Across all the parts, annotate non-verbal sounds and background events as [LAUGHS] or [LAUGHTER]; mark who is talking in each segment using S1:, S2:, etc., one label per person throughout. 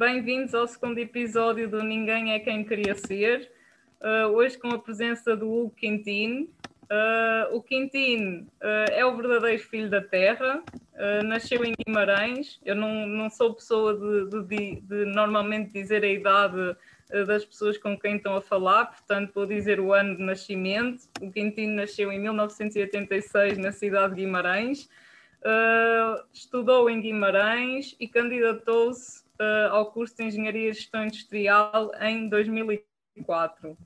S1: bem-vindos ao segundo episódio do Ninguém é Quem Queria Ser. Uh, hoje com a presença do Hugo Quintino. Uh, o Quintino uh, é o verdadeiro filho da terra, nasceu em Guimarães. Eu não, não sou pessoa de, de, de, normalmente dizer a idade das pessoas com quem estão a falar, portanto vou dizer o ano de nascimento. O Quintino nasceu em 1986 na cidade de Guimarães. Uh, estudou em Guimarães e candidatou-se uh, ao curso de Engenharia e Gestão Industrial em 2004.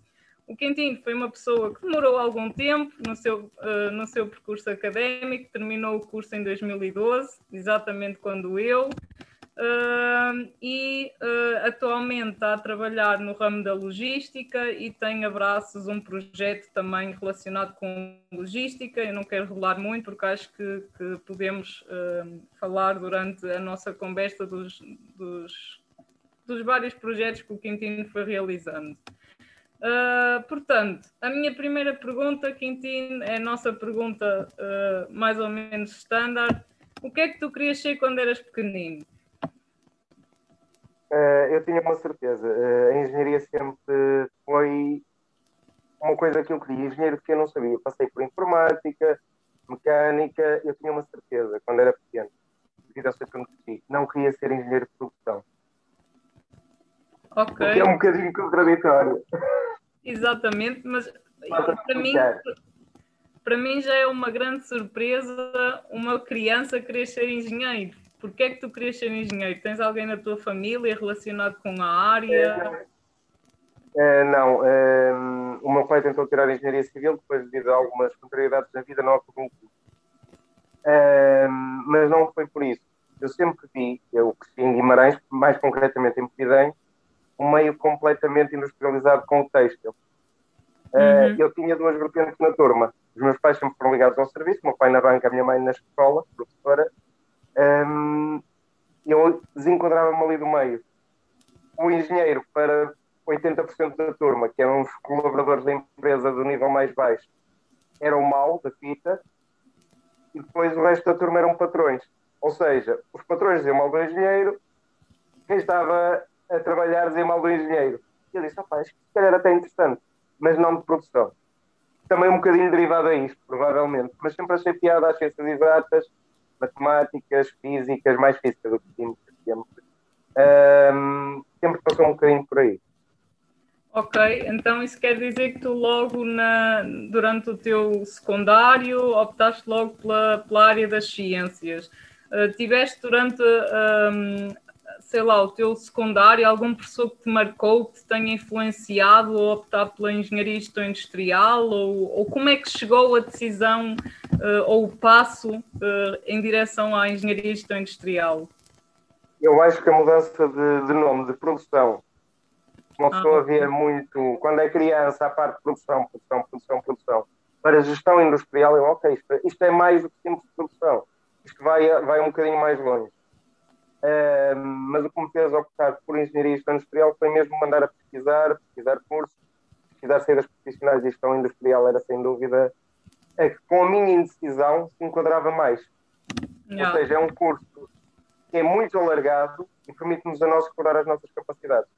S1: O Quintino foi uma pessoa que demorou algum tempo no seu, uh, no seu percurso académico, terminou o curso em 2012, exatamente quando eu, Uh, e atualmente está a trabalhar no ramo da logística e tem abraços um projeto também relacionado com logística. Eu não quero revelar muito porque acho que, que podemos uh, falar durante a nossa conversa dos, dos, dos, vários projetos que o Quintino foi realizando. portanto, a minha primeira pergunta, Quintino, é a nossa pergunta mais ou menos standard. O que é que tu querias ser quando eras pequenino?
S2: Uh, eu tinha uma certeza. Uh, a engenharia sempre foi uma coisa que eu queria. Engenheiro que eu não sabia. Eu passei por informática, mecânica, eu tinha uma certeza quando era pequeno. Devido ao que eu Não queria ser engenheiro de produção.
S1: Ok.
S2: Que é um bocadinho contraditório.
S1: Exatamente, mas para mim, para mim já é uma grande surpresa uma criança querer ser engenheiro Porquê é que tu querias ser engenheiro? Tens alguém na tua família relacionado com a área?
S2: É, não, é, o meu pai tentou tirar a engenharia civil, depois devido a algumas contrariedades da vida não acabou é, mas não foi por isso. Eu sempre vi, eu cresci em Guimarães, mais concretamente em Pidém, um meio completamente industrializado com o têxtil. Uhum. Eu tinha duas vertentes na turma. Os meus pais sempre foram ligados ao serviço, o meu pai na banca, a minha mãe na escola, professora, um, eu desenquadrava-me ali do meio. O engenheiro, para 80% da turma, que eram os colaboradores da empresa do nível mais baixo, era o mal da fita, e depois o resto da turma eram patrões. Ou seja, os patrões diziam mal do engenheiro, quem estava a trabalhar dizia mal do engenheiro. E eu disse, rapaz, se calhar até interessante, mas não de produção. Também um bocadinho derivado a isto, provavelmente, mas sempre achei piada às ciências exatas, matemáticas, físicas, mais físicas do que sempre. Um, sempre passou um bocadinho por aí.
S1: Ok, então isso quer dizer que tu logo na, durante o teu secundário optaste logo pela, pela área das ciências. Uh, tiveste durante sei lá, o teu secundário, algum professor que te marcou, que te tenha influenciado a optar pela engenharia industrial? Ou, ou como é que chegou a decisão uh, ou o passo uh, em direção à engenharia industrial?
S2: Eu acho que a mudança de, de nome, de produção, uma pessoa ah, vê muito, quando é criança, a parte de produção, produção, produção, produção, para gestão industrial, eu, ok, isto, isto é mais do que simples produção, isto vai, vai um bocadinho mais longe mas o que me fez optar por engenharia industrial foi mesmo mandar a pesquisar, pesquisar cursos, pesquisar saídas profissionais de gestão industrial era sem dúvida é que com a minha indecisão se enquadrava mais. Ou seja, é um curso que é muito alargado e permite-nos a nós explorar as nossas capacidades.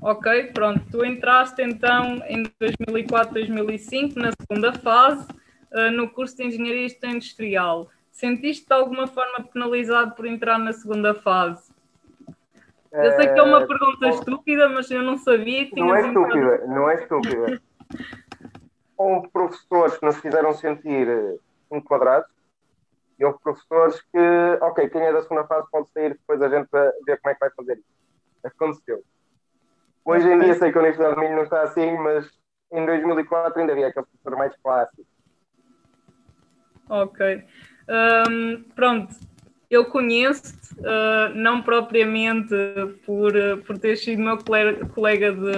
S1: Ok, pronto. Tu entraste então em 2004, 2005 na segunda fase uh, no curso de Engenharia Industrial. Sentiste de alguma forma penalizado por entrar na segunda fase? Eu sei que é uma eh, pergunta estúpida, mas eu não sabia que
S2: Não é estúpida, não é estúpida. Houve professores que nos fizeram sentir eh, enquadrados e houve professores que, ok, quem é da segunda fase pode sair, depois a gente ver como é que vai fazer isso. Aconteceu. Hoje em dia sei que a Universidade de Milho não está assim, mas em 2004 ainda havia aquele professor mais clássico.
S1: Ok. Um, pronto, eu conheço-te, uh, não propriamente por, por ter sido meu colega de,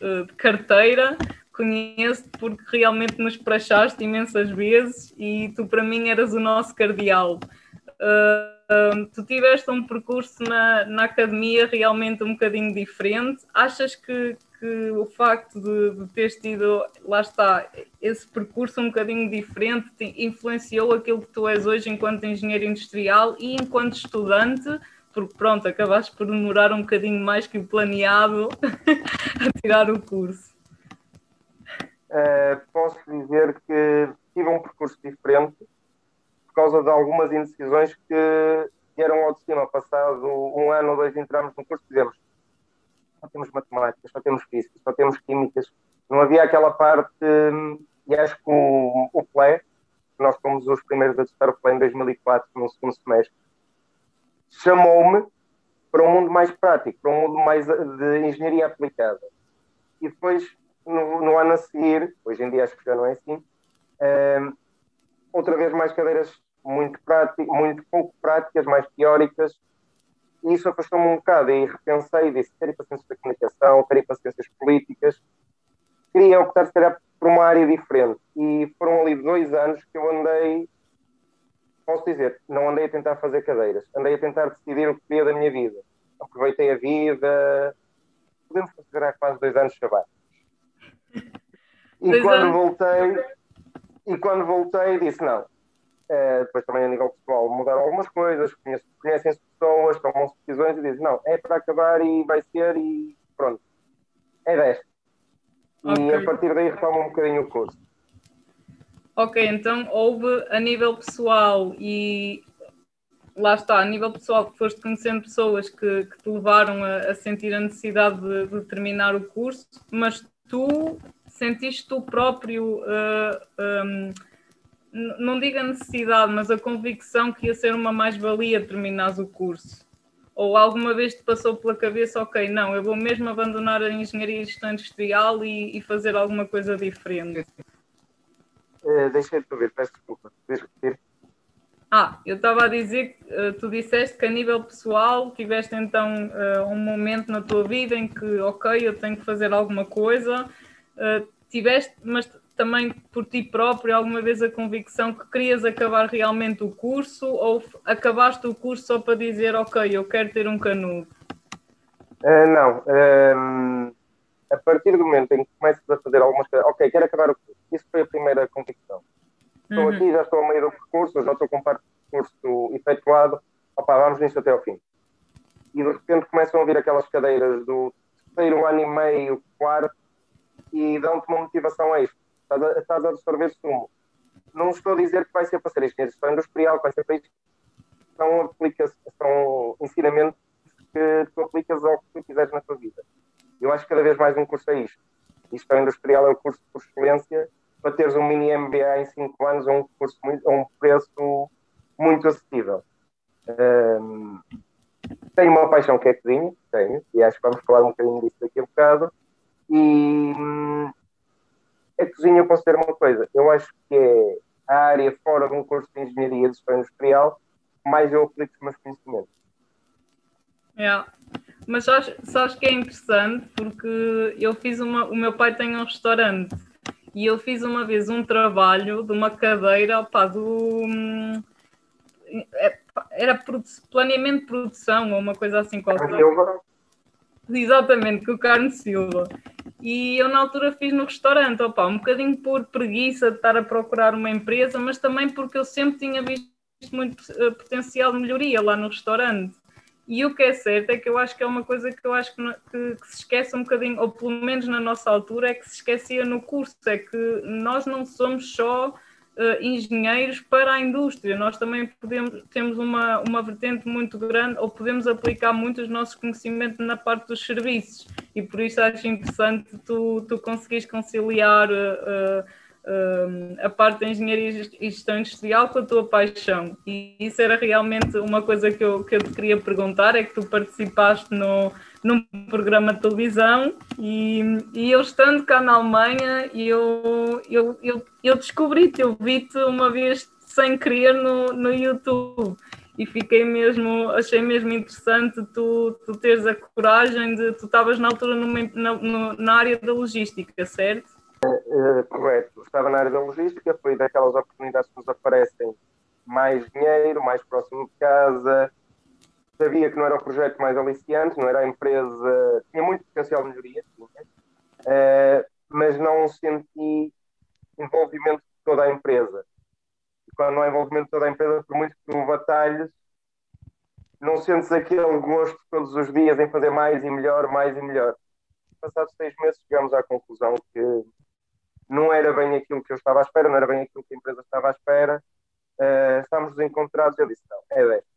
S1: ah, de carteira, conheço-te porque realmente nos praxaste imensas vezes e tu para mim eras o nosso cardeal. Uh, tu tiveste um percurso na, na academia realmente um bocadinho diferente. Achas que, que o facto de, de teres tido, lá está, esse percurso um bocadinho diferente te influenciou aquilo que tu és hoje enquanto engenheiro industrial e enquanto estudante porque pronto, acabaste por demorar um bocadinho mais que o planeado [LAUGHS] a tirar o curso.
S2: Uh, posso dizer que tive um percurso diferente por causa de algumas indecisões que vieram ao de cima. Passado um ano ou dois entramos no curso dizemos só temos matemática, só temos física, só temos químicas. Não havia aquela parte, e acho que o, o PLE, nós fomos os primeiros a testar o PLE em 2004, no segundo semestre, chamou-me para um mundo mais prático, para um mundo mais de engenharia aplicada. E depois, no, no ano a seguir, hoje em dia acho que já não é assim, um, outra vez mais cadeiras muito, práticas, muito pouco práticas, mais teóricas, e isso afastou-me um bocado e repensei e disse, quero ir para ciências da comunicação, quero ir para ciências políticas, queria optar se calhar por uma área diferente e foram ali dois anos que eu andei posso dizer, não andei a tentar fazer cadeiras, andei a tentar decidir o que queria da minha vida. Aproveitei a vida, podemos considerar quase dois anos sabáticos. E dois quando anos. voltei, e quando voltei disse não. É, depois também a nível pessoal mudaram algumas coisas, conhecem-se pessoas, tomam-se decisões e dizem não, é para acabar e vai ser e pronto. É desta. Okay. E a partir daí retoma um bocadinho o curso.
S1: Ok, então houve a nível pessoal e lá está, a nível pessoal que foste conhecendo pessoas que, que te levaram a, a sentir a necessidade de, de, terminar o curso, mas tu sentiste tu próprio, uh, um, não digo a necessidade, mas a convicção que ia ser uma mais-valia terminares o curso? Ou alguma vez te passou pela cabeça, ok, não, eu vou mesmo abandonar a engenharia industrial e, e fazer alguma coisa diferente?
S2: Uh, deixei de ouvir, peço desculpa.
S1: Ah, eu estava a dizer que uh, tu disseste que a nível pessoal tiveste então uh, um momento na tua vida em que, ok, eu tenho que fazer alguma coisa. Tiveste, mas também por ti próprio, alguma vez a convicção que querias acabar realmente o curso ou acabaste o curso só para dizer, ok, eu quero ter um canudo?
S2: não. Um a partir do momento em que começas a fazer algumas coisas, ok, quero acabar o curso, isso foi a primeira convicção. Estou uhum. aqui, já estou ao meio do percurso, já estou com parte do percurso efetuado, opa, vamos nisto até ao fim. E de repente começam a vir aquelas cadeiras do terceiro ano e meio, quarto, e dão-te uma motivação a isto. Estás a, estás a absorver sumo. Não estou a dizer que vai ser para ser engenheiro gestão industrial, vai ser para isto. São, aplica são ensinamentos que tu aplicas ao que tu quiseres na tua vida. Eu acho que cada vez mais um curso é isto. É industrial, é o curso por excelência, para teres um mini MBA em 5 anos a um, curso muito, a um preço muito acessível. Um, tenho uma paixão que é cozinha, tenho, e acho que vamos falar um bocadinho disso daqui a bocado. E hum, a cozinha, eu dizer uma coisa, eu acho que é a área fora de um curso de engenharia de gestão industrial mais eu aplico os meus conhecimentos.
S1: Yeah. Mas sabes, sabes que é interessante porque eu fiz uma. O meu pai tem um restaurante e eu fiz uma vez um trabalho de uma cadeira opa, do. É, era planeamento de produção ou uma coisa assim qualquer. Exatamente, com o Carlos Silva. E eu na altura fiz no restaurante, opa, um bocadinho por preguiça de estar a procurar uma empresa, mas também porque eu sempre tinha visto muito uh, potencial de melhoria lá no restaurante. E o que é certo é que eu acho que é uma coisa que eu acho que, que, que, se esquece um bocadinho, ou pelo menos na nossa altura, é que se esquecia no curso, é que nós não somos só uh, engenheiros para a indústria, nós também podemos, temos uma, uma vertente muito grande, ou podemos aplicar muito os nossos conhecimentos na parte dos serviços, e por isso acho interessante tu, tu conseguires conciliar. Uh, uh, a parte da engenharia e gestão industrial com a tua paixão. E isso era realmente uma coisa que eu, que eu te queria perguntar, é que tu participaste no, num programa de televisão e, e eu estando cá na Alemanha, eu, eu, eu, eu descobri-te, eu vi-te uma vez sem querer no, no YouTube e fiquei mesmo, achei mesmo interessante tu, tu teres a coragem de, tu estavas na altura numa, na, na área da logística, certo?
S2: Uh, correto. Estava na área da logística, foi daquelas oportunidades que nos aparecem mais dinheiro, mais próximo de casa. Sabia que não era o projeto mais aliciante, não era a empresa. Tinha muito potencial de melhoria, uh, mas não senti envolvimento de toda a empresa. E quando não há envolvimento de toda a empresa, por muito que tu batalhes, não sentes aquele gosto todos os dias em fazer mais e melhor, mais e melhor. Passados seis meses chegamos à conclusão que não era bem aquilo que eu estava à espera, não era bem aquilo que a empresa estava à espera. Uh, estamos desencontrados. Eu disse: não, é desta.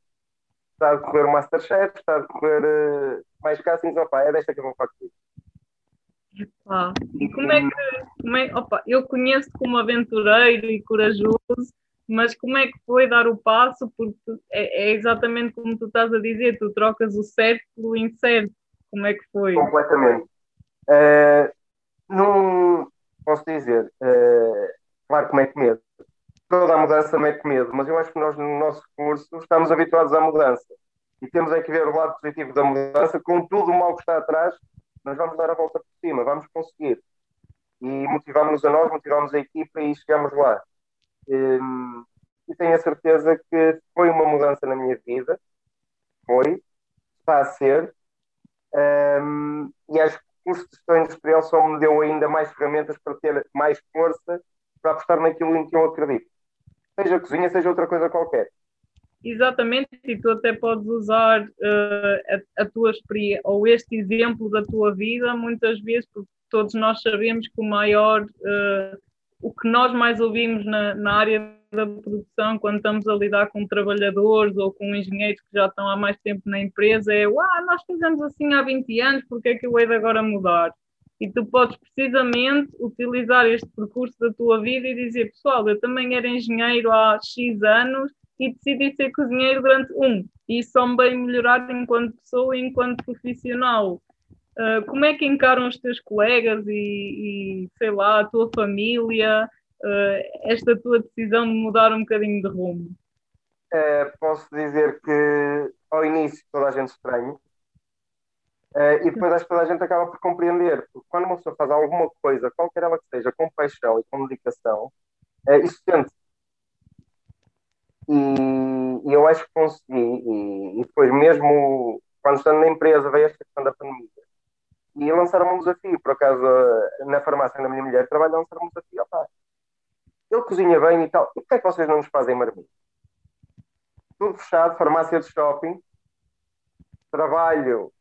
S2: Está a decorrer o Masterchef, está a decorrer uh, mais castings, opa, é desta que eu vou fazer.
S1: Ah, e como é que. Como é, opa, eu conheço como aventureiro e corajoso, mas como é que foi dar o passo? Porque é, é, exatamente como tu estás a dizer, tu trocas o certo pelo incerto. Como é que foi?
S2: Completamente. Uh, não posso dizer, uh, claro que mete medo. Toda a mudança mete medo, mas eu acho que nós no nosso curso estamos habituados à mudança e temos é que ver o lado positivo da mudança, com tudo o mal que está atrás, nós vamos dar a volta por cima, vamos conseguir. E motivamos-nos a nós, motivamos a equipa e chegamos lá. Um, e tenho a certeza que foi uma mudança na minha vida, foi, está a ser, um, e acho que de gestão industrial só me deu ainda mais ferramentas para ter mais força para apostar naquilo em que eu acredito. Seja cozinha, seja outra coisa qualquer.
S1: Exatamente, e tu até podes usar uh, a, a, tua experiência ou este exemplo da tua vida muitas vezes, porque todos nós sabemos que o maior, uh, o que nós mais ouvimos na, na, área da produção, quando estamos a lidar com trabalhadores ou com engenheiros que já estão há mais tempo na empresa, é ah, nós fizemos assim há 20 anos, porque é que eu hei de agora mudar? E tu podes precisamente utilizar este percurso da tua vida e dizer, pessoal, eu também era engenheiro há X anos e decidi ser cozinheiro durante um. E só me bem melhorar enquanto pessoa e enquanto profissional. Uh, como é que encaram os teus colegas e, e sei lá, a tua família, uh, esta tua decisão de mudar um bocadinho de rumo?
S2: Uh, posso dizer que ao início toda a gente estranha, uh, e depois acho que toda a gente acaba por compreender, porque quando uma pessoa faz alguma coisa, qualquer ela que seja, com paixão e com dedicação, isso sente e, e, eu acho que consegui. E, e, depois, mesmo quando estando na empresa, veio esta questão da pandemia. E lançaram um desafio. Por acaso, na farmácia da minha mulher, trabalha lançaram um desafio. Opa, ele cozinha bem e tal. E por que é que vocês não nos fazem marmita? Tudo fechado, farmácia de shopping. Trabalho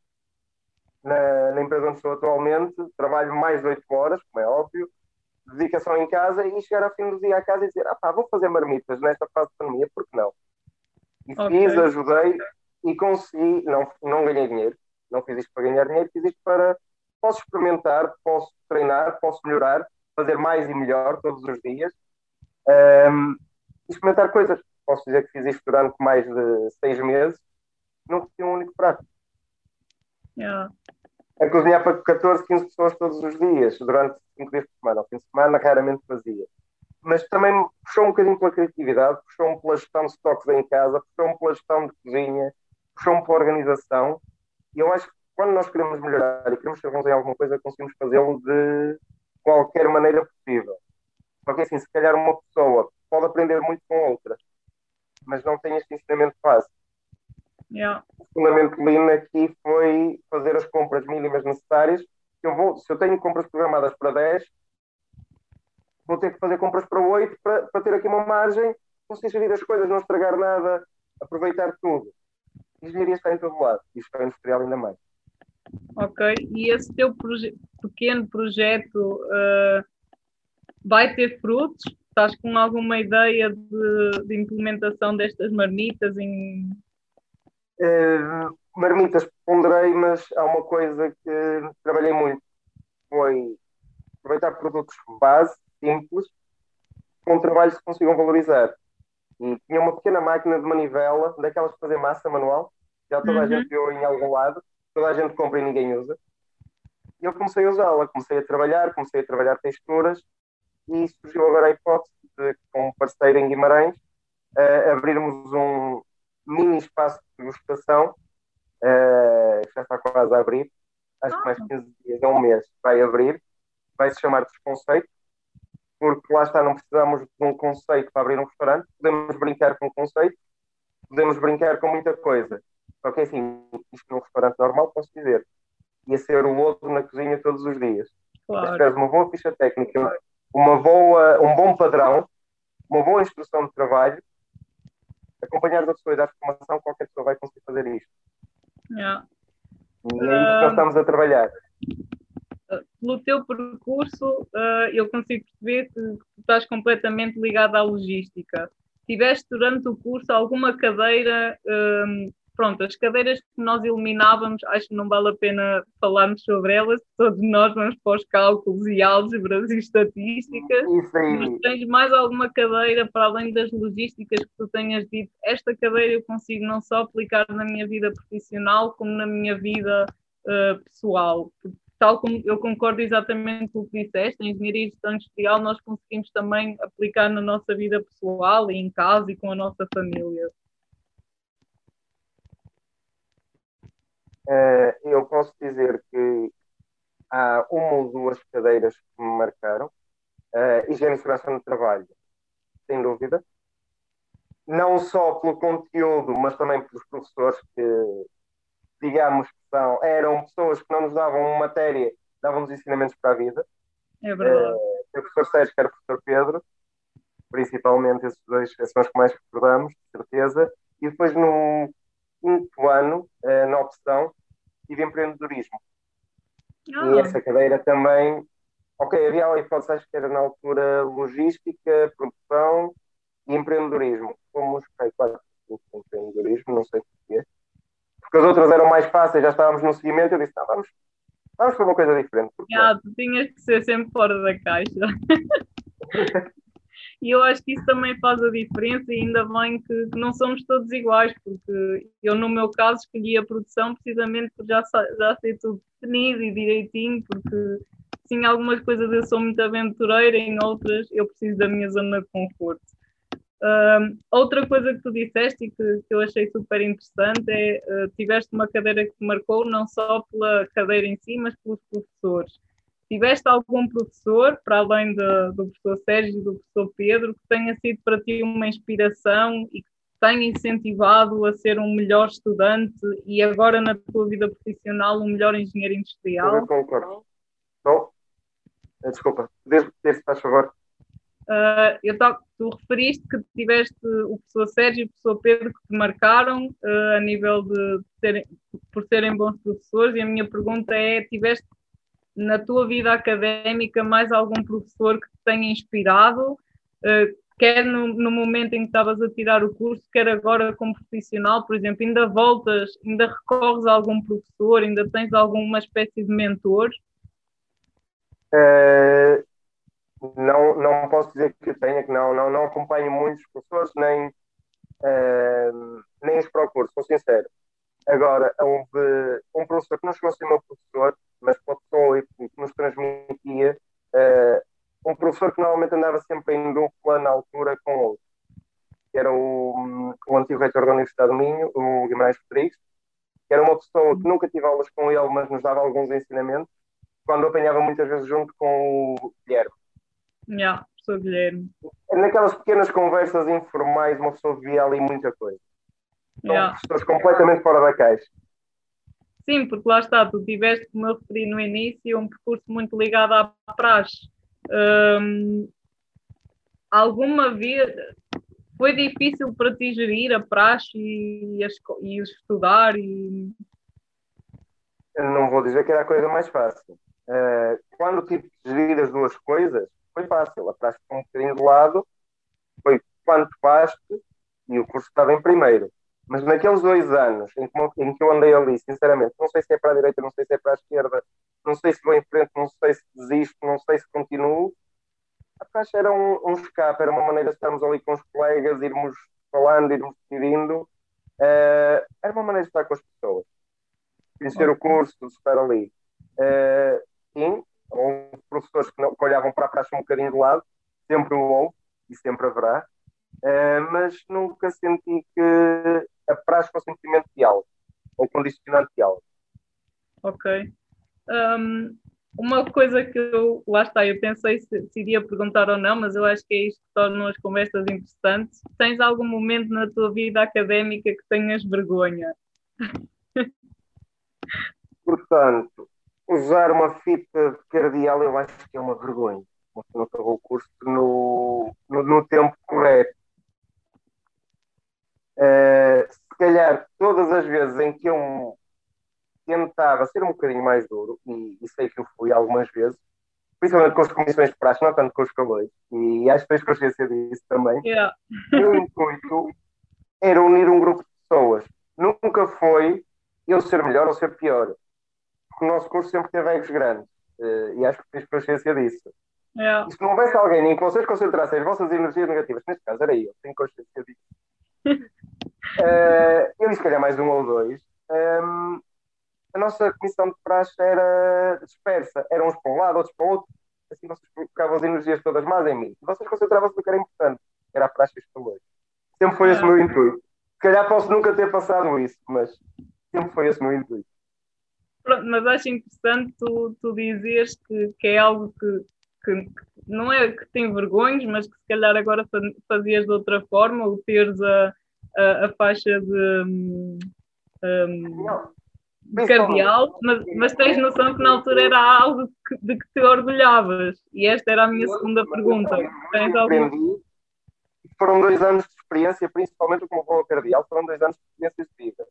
S2: na, na empresa onde estou atualmente. Trabalho mais de 8 horas, como é óbvio dedicação em casa e chegar ao fim do dia a casa e dizer, ah pá, vou fazer marmitas nesta fase de pandemia, por que não? E okay. fiz, ajudei e consegui, não, não ganhei dinheiro, não fiz isto para ganhar dinheiro, fiz isto para, posso experimentar, posso treinar, posso melhorar, fazer mais e melhor todos os dias, um, experimentar coisas. Posso dizer que fiz isto durante mais de seis meses, não repeti um único prato.
S1: Yeah
S2: a cozinhar para 14, 15 pessoas todos os dias, durante 5 dias por semana. Ao fim de semana, raramente fazia. Mas também puxou um bocadinho pela criatividade, puxou-me pela gestão de estoques em casa, puxou-me pela gestão de cozinha, puxou-me pela organização. E eu acho que quando nós queremos melhorar e queremos ser bons em alguma coisa, conseguimos fazê-lo de qualquer maneira possível. Só que assim, se calhar uma pessoa pode aprender muito com outra, mas não tem este ensinamento fácil.
S1: Yeah.
S2: O fundamento Lean aqui foi fazer as compras mínimas necessárias. Eu vou, se eu tenho compras programadas para 10, vou ter que fazer compras para 8 para, para ter aqui uma margem, conseguir gerir as coisas, não estragar nada, aproveitar tudo. A engenharia está em todo lado, e está industrial ainda mais.
S1: Ok, e esse teu proje pequeno projeto uh, vai ter frutos? Estás com alguma ideia de, de implementação destas marmitas em
S2: Uh, marmitas ponderei, mas há uma coisa que trabalhei muito. Foi aproveitar produtos base, simples, com trabalhos que consigam valorizar. E tinha uma pequena máquina de manivela, daquelas de fazer massa manual, já toda uhum. a gente viu em algum lado, toda a gente compra e ninguém usa. E eu comecei a usá-la, comecei a trabalhar, comecei a trabalhar texturas, e surgiu agora a hipótese de, com um parceiro em Guimarães, uh, abrirmos um, mini espaço de degustação, uh, já está quase a abrir, acho que mais 15 ah. dias, é um mês, vai abrir, vai se chamar Desconceito, porque lá está, não precisamos de um conceito para abrir um restaurante, podemos brincar com o conceito, podemos brincar com muita coisa. Só que assim, isto num restaurante normal, posso dizer, ia ser o outro na cozinha todos os dias. Claro. Mas uma boa ficha técnica, uma boa, um bom padrão, uma boa instrução de trabalho, acompanhar a pessoa e dar formação, qualquer pessoa vai conseguir fazer isto.
S1: Yeah.
S2: E é isso que nós estamos a trabalhar.
S1: Pelo teu percurso, uh, eu consigo perceber que tu estás completamente ligado à logística. Tiveste durante o curso alguma cadeira um, pronto, as cadeiras que nós eliminávamos, acho que não vale a pena falarmos sobre elas, todos nós vamos para os cálculos e álgebras e estatísticas. Mas tens mais alguma cadeira para além das logísticas que tu tenhas dito? Esta cadeira eu consigo não só aplicar na minha vida profissional, como na minha vida uh, pessoal. Tal como eu concordo exatamente com o que disseste, a engenharia e gestão industrial nós conseguimos também aplicar na nossa vida pessoal e em casa e com a nossa família.
S2: Uh, eu posso dizer que há uma ou duas cadeiras que me marcaram. Uh, higiene e segurança no trabalho, sem dúvida. Não só pelo conteúdo, mas também pelos professores que, digamos, que são, eram pessoas que não nos davam matéria, davam-nos ensinamentos para a vida.
S1: É verdade.
S2: Uh, o professor Sérgio, que era o professor Pedro, principalmente esses dois são os que mais recordamos, de certeza. E depois, no, quinto ano uh, na opção tive empreendedorismo. Ah. E essa cadeira também, ok, havia a hipótese, acho que era na altura logística, produção e empreendedorismo. Fomos, okay, quase empreendedorismo, não sei porquê. Porque as outras eram mais fáceis, já estávamos no seguimento, eu disse, não, vamos, vamos para uma coisa diferente.
S1: Ah, tu tinhas que ser sempre fora da caixa. [LAUGHS] E eu acho que isso também faz a diferença e ainda bem que, não somos todos iguais, porque eu no meu caso escolhi a produção precisamente por já, já ser tudo definido e direitinho, porque sim, algumas coisas eu sou muito aventureira, em outras eu preciso da minha zona de conforto. Outra coisa que tu disseste e que, que eu achei super interessante é uh, tiveste uma cadeira que te marcou não só pela cadeira em si, mas pelos professores. Tiveste algum professor, para além de, do professor Sérgio e do professor Pedro, que tenha sido para ti uma inspiração e que tenha incentivado a ser um melhor estudante e agora na tua vida profissional um melhor engenheiro industrial?
S2: Eu concordo. Não? Eh, desculpa, desde faz favor.
S1: Uh, eu tava, tu referiste que tiveste o professor Sérgio e o professor Pedro que te marcaram uh, a nível de serem, por serem bons professores e a minha pergunta é, tiveste na tua vida académica mais algum professor que te tenha inspirado, uh, quer no, no, momento em que estavas a tirar o curso, quer agora como profissional, por exemplo, ainda voltas, ainda recorres a algum professor, ainda tens alguma espécie de mentor?
S2: Uh, não, não posso dizer que tenha, que não, não, não acompanho muitos professores, nem, uh, nem os procuro, sou sincero. Agora, houve um professor que não chegou a ser meu professor, mas pela pessoa que nos transmitia, uh, um professor que normalmente andava sempre em dupla na altura com outro, que era o, o antigo reitor da Universidade do Minho, o Guimarães Rodrigues, que era uma pessoa que nunca tive aulas com ele, mas nos dava alguns ensinamentos, quando apanhava muitas vezes junto com o Guilherme.
S1: Yeah, professor Guilherme.
S2: Naquelas pequenas conversas informais, uma pessoa via ali muita coisa. São yeah. professores completamente fora da caixa.
S1: Sim, porque lá está, tu tiveste, como eu referi no início, um percurso muito ligado à praxe. Um, alguma vez foi difícil para ti gerir a praxe e, e estudar? E...
S2: Não vou dizer que era a coisa mais fácil. Uh, quando tive que gerir as duas coisas, foi fácil. A praxe ficou um bocadinho de lado, foi quanto faz e o curso estava em primeiro. Mas naqueles dois anos em que, em que eu andei ali, sinceramente, não sei se é para a direita, não sei se é para a esquerda, não sei se vou em frente, não sei se desisto, não sei se continuo. A praxe era um, um escape, era uma maneira de estarmos ali com os colegas, irmos falando, irmos decidindo. Uh, era uma maneira de estar com as pessoas. Conhecer o curso, estar ali. Uh, sim, houve professores que, não, que olhavam para a praxe um bocadinho de lado, sempre o houve e sempre haverá. Uh, mas nunca senti que a praxe com sentimento de algo, ou condicionante de algo.
S1: Ok. Um, uma coisa que eu, lá está, eu pensei se, se, iria perguntar ou não, mas eu acho que é isto que torna as conversas interessantes. Tens algum momento na tua vida académica que tenhas vergonha? [LAUGHS]
S2: Portanto, usar uma fita cardial eu acho que é uma vergonha. Você não acabou o curso no, no, no tempo correto. Uh, se calhar todas as vezes em que eu tentava ser um bocadinho mais duro, e, e sei que eu fui algumas vezes, principalmente com as comissões de praxe, não tanto com os calores, e acho que tens consciência disso também.
S1: Yeah.
S2: O intuito era unir um grupo de pessoas. Nunca foi eu ser melhor ou ser pior. Porque o nosso curso sempre teve egos grandes. Uh, e acho que tens consciência disso.
S1: Yeah.
S2: E se não houvesse alguém em que vocês concentrassem as vossas energias negativas, neste caso era eu, tenho consciência disso. Uh, [LAUGHS] eu e se calhar mais um ou dois. Um, ehm, a nossa comissão de praxe era dispersa. Eram uns para um lado, outros para o outro. Assim vocês colocavam as energias todas mais em mim. Vocês concentravam-se no que era importante, que era a praxe e os calores. Sempre foi esse o meu intuito. Se calhar posso nunca ter passado isso, mas sempre foi esse o meu intuito.
S1: Pronto, mas acho interessante tu, tu dizeres que, que é algo que, que, não é que tem vergonhas, mas que se calhar agora fazias de outra forma, ou teres a, a, a faixa de, um, de cardeal, mas, mas tens noção que na altura era algo que, de que te orgulhavas. E esta era a minha segunda pergunta. Tens algum...
S2: Foram dois anos de experiência, principalmente como vou cardeal, foram dois anos de experiência de vida.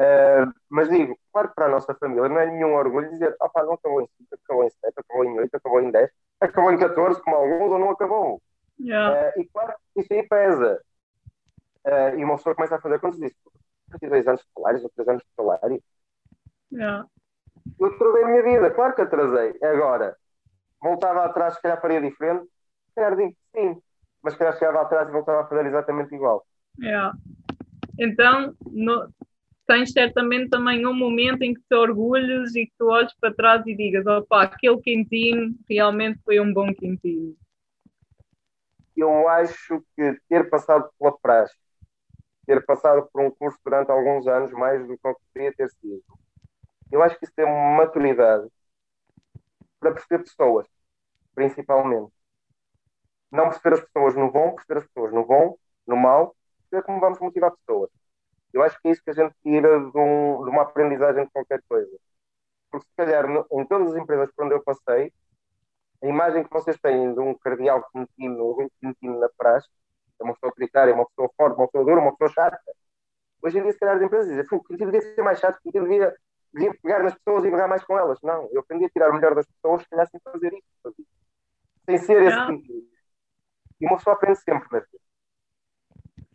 S2: Uh, mas digo, claro que para a nossa família não é nenhum orgulho dizer, ah pá, não acabou em 5, acabou em 7, acabou em 8, acabou em 10, acabou em 14, como alguns, ou não acabou.
S1: Yeah.
S2: Uh, e claro, isso aí pesa. Uh, e uma pessoa começa a fazer contas disso. Eu dois anos de salários, ou três anos de salário.
S1: Yeah.
S2: Eu atrasei a minha vida, claro que atrasei. Agora, voltava atrás, se calhar faria diferente. Se calhar digo sim, mas se calhar chegava atrás e voltava a fazer exatamente igual.
S1: Yeah. Então, no, tens certamente também um momento em que te orgulhas e que tu olhes para trás e digas: opá, aquele quintino realmente foi um bom quintino.
S2: Eu acho que ter passado pela praxe, ter passado por um curso durante alguns anos, mais do que eu poderia ter sido, eu acho que isso tem uma maturidade para perceber pessoas, principalmente. Não perceber as pessoas no bom, perceber as pessoas no bom, no mal, perceber como vamos motivar pessoas. Eu acho que é isso que a gente tira de, um, de uma aprendizagem de qualquer coisa. Porque se calhar no, em todas as empresas por onde eu passei, a imagem que vocês têm de um cardeal quintino ou um quintino na praxe é uma pessoa autoritária, uma pessoa forte, uma pessoa dura, uma pessoa chata. Hoje em dia, se calhar, as empresas dizem o quintino devia ser mais chato, o quintino devia, devia pegar nas pessoas e pegar mais com elas. Não, eu aprendi a tirar o melhor das pessoas, se calhar, sem fazer isso. Sem ser esse quintino. E uma pessoa aprende sempre, mas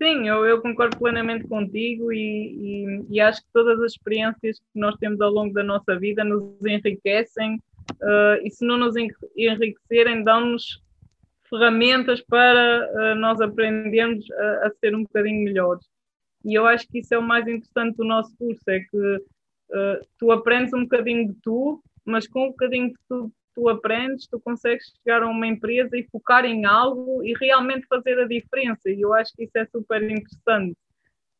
S1: Sim, eu, eu concordo plenamente contigo e, e, e, acho que todas as experiências que nós temos ao longo da nossa vida nos enriquecem uh, e se não nos enriquecerem, dão-nos ferramentas para uh, nós aprendermos a, a, ser um bocadinho melhores. E eu acho que isso é o mais interessante do nosso curso, é que uh, tu aprendes um bocadinho de tu, mas com um bocadinho de tu tu aprendes, tu consegues chegar a uma empresa e focar em algo e realmente fazer a diferença. E eu acho que isso é super interessante.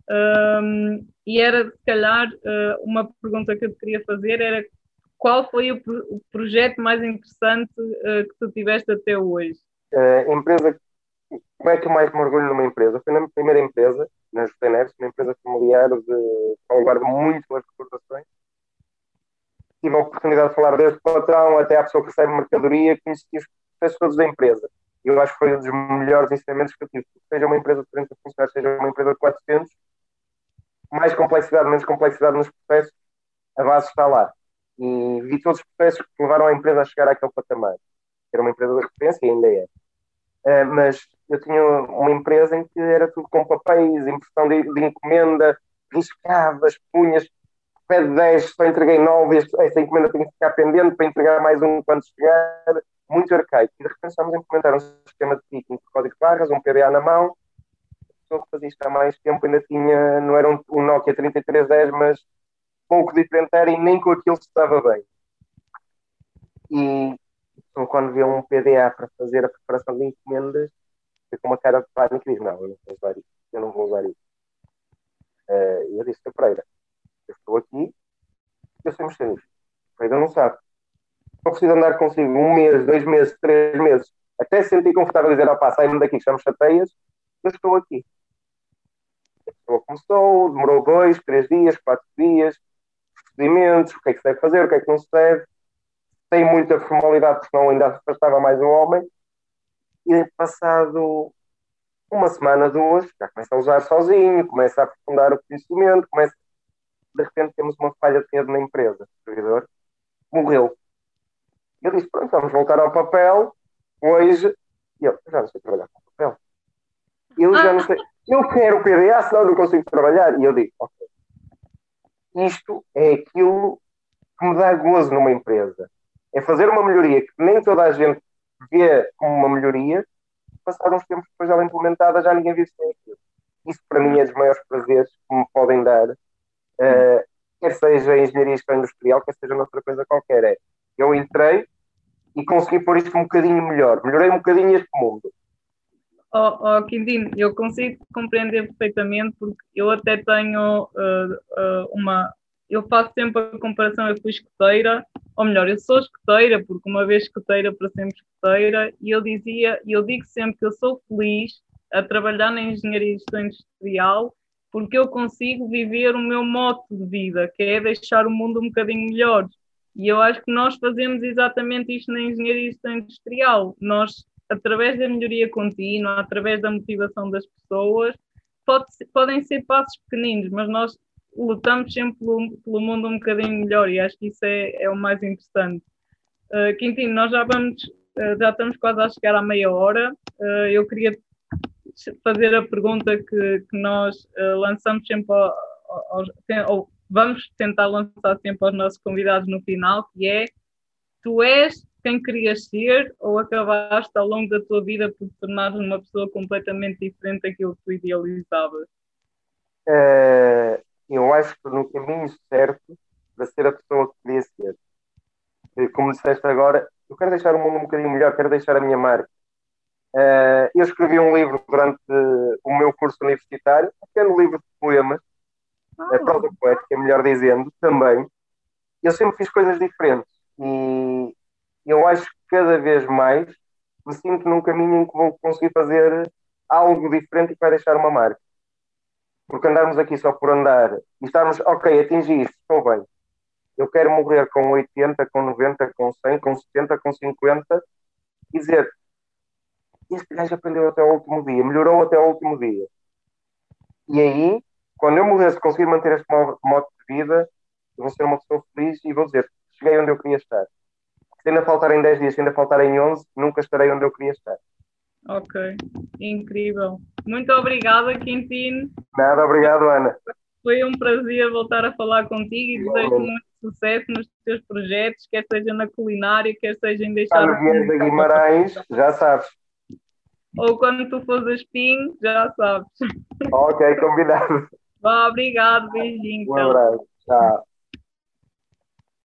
S1: Um, e era, se calhar, uh, uma pergunta que eu te queria fazer era qual foi o, pro o projeto mais interessante uh, que tu tiveste até hoje?
S2: Uh, empresa, como é que eu mais me orgulho numa empresa? Foi na primeira empresa, na Justa uma empresa familiar de, guardo muito pelas recordações tive a oportunidade de falar desde o patrão até à pessoa que recebe mercadoria, conheci os processos todos da empresa. Eu acho que foi um dos melhores ensinamentos que eu tive. Seja uma empresa de 30 funcionários, seja uma empresa de 400, mais complexidade, menos complexidade nos processos, a base está lá. E vi todos os processos que levaram a empresa a chegar àquele patamar. Era uma empresa de referência e ainda é. Uh, mas eu tinha uma empresa em que era tudo com papéis, impressão de, de encomenda, riscavas, punhas, pede 10, só entreguei 9, esta encomenda tem que ficar pendente para entregar mais um quando chegar, muito arcaico. E de repente estamos a implementar um sistema de picking de código de barras, um PDA na mão, a pessoa que fazia isto há mais tempo ainda tinha, não era um, um Nokia 3310, mas pouco diferente era e nem com aquilo se estava bem. E então, quando vê um PDA para fazer a preparação de encomendas, fica com uma cara de pânico e diz, não, eu não vou usar isso, eu não vou usar isso. Uh, e eu disse, Pereira, eu estou aqui, eu sei mexer nisto. Ainda não sabe. Não preciso andar consigo um mês, dois meses, três meses, até se sentir confortável dizer, opá, sai-me daqui, chamo chateias, eu estou aqui. A pessoa começou, demorou dois, três dias, quatro dias, procedimentos, o que é que se deve fazer, o que é que não se deve. Tem muita formalidade, porque senão ainda afastava mais o homem. E passado uma semana, duas, já começa a usar sozinho, começa a aprofundar o conhecimento, começa. De repente temos uma falha de rede na empresa. O servidor morreu. Eu disse: pronto, vamos voltar ao papel. Hoje. E eu já não sei trabalhar com papel. Eu já não sei. Eu quero o PDA, senão não consigo trabalhar. E eu digo: ok. Isto é aquilo que me dá gozo numa empresa. É fazer uma melhoria que nem toda a gente vê como uma melhoria, passados uns tempos depois dela implementada, já ninguém viu sem aquilo. Isso para mim é dos maiores prazeres que me podem dar, uh, quer seja engenharia industrial, quer seja outra coisa qualquer. É, eu entrei e consegui pôr isto um bocadinho melhor, melhorei um bocadinho este mundo.
S1: Oh, oh eu consigo compreender perfeitamente porque eu até tenho uh, uh, uma. Eu faço sempre a comparação, eu fui escoteira ou melhor, eu sou escoteira, porque uma vez escoteira para sempre escoteira, e eu dizia, e eu digo sempre que eu sou feliz a trabalhar na engenharia e gestão industrial, porque eu consigo viver o meu modo de vida, que é deixar o mundo um bocadinho melhor. E eu acho que nós fazemos exatamente isto na engenharia industrial. Nós, através da melhoria contínua, através da motivação das pessoas, pode, podem ser passos pequeninos, mas nós lutamos sempre pelo, pelo, mundo um bocadinho melhor e acho que isso é, é o mais interessante. Uh, Quintino, nós já vamos, uh, já estamos quase a chegar à meia hora. Uh, eu queria fazer a pergunta que, que nós lançamos sempre aos, ou vamos tentar lançar sempre aos nossos convidados no final, que é tu és quem querias ser ou acabaste ao longo da tua vida por te tornares uma pessoa completamente diferente daquilo que tu idealizavas?
S2: eu acho que no caminho certo para ser a pessoa que queria ser. Como disseste agora, eu quero deixar o mundo um bocadinho melhor, quero deixar a minha marca. Uh, eu escrevi um livro durante o meu curso universitário, um pequeno livro de poemas, ah. a prosa poética, melhor dizendo, também. Eu sempre fiz coisas diferentes e eu acho que cada vez mais me sinto num caminho em que vou conseguir fazer algo diferente e que vai deixar uma marca. Porque andarmos aqui só por andar e estarmos, ok, atingi isto, estou bem. Eu quero morrer com 80, com 90, com 100, com 70, com 50 e dizer: este gajo aprendeu até o último dia, melhorou até o último dia. E aí, quando eu morrer, se conseguir manter este modo de vida, eu vou ser uma pessoa feliz e vou dizer: cheguei onde eu queria estar. Se ainda faltarem 10 dias, se ainda faltarem 11, nunca estarei onde eu queria estar.
S1: Ok, incrível. Muito obrigada, Quintino.
S2: Nada, obrigado, Ana.
S1: Foi um prazer voltar a falar contigo e desejo muito sucesso nos teus projetos, quer seja na culinária, quer seja em deixar.
S2: Quando vieres a Guimarães, já sabes.
S1: Ou quando tu fores a Espinho, já sabes.
S2: Ok, combinado.
S1: Vá, obrigado, beijinho.
S2: Um abraço. Tchau.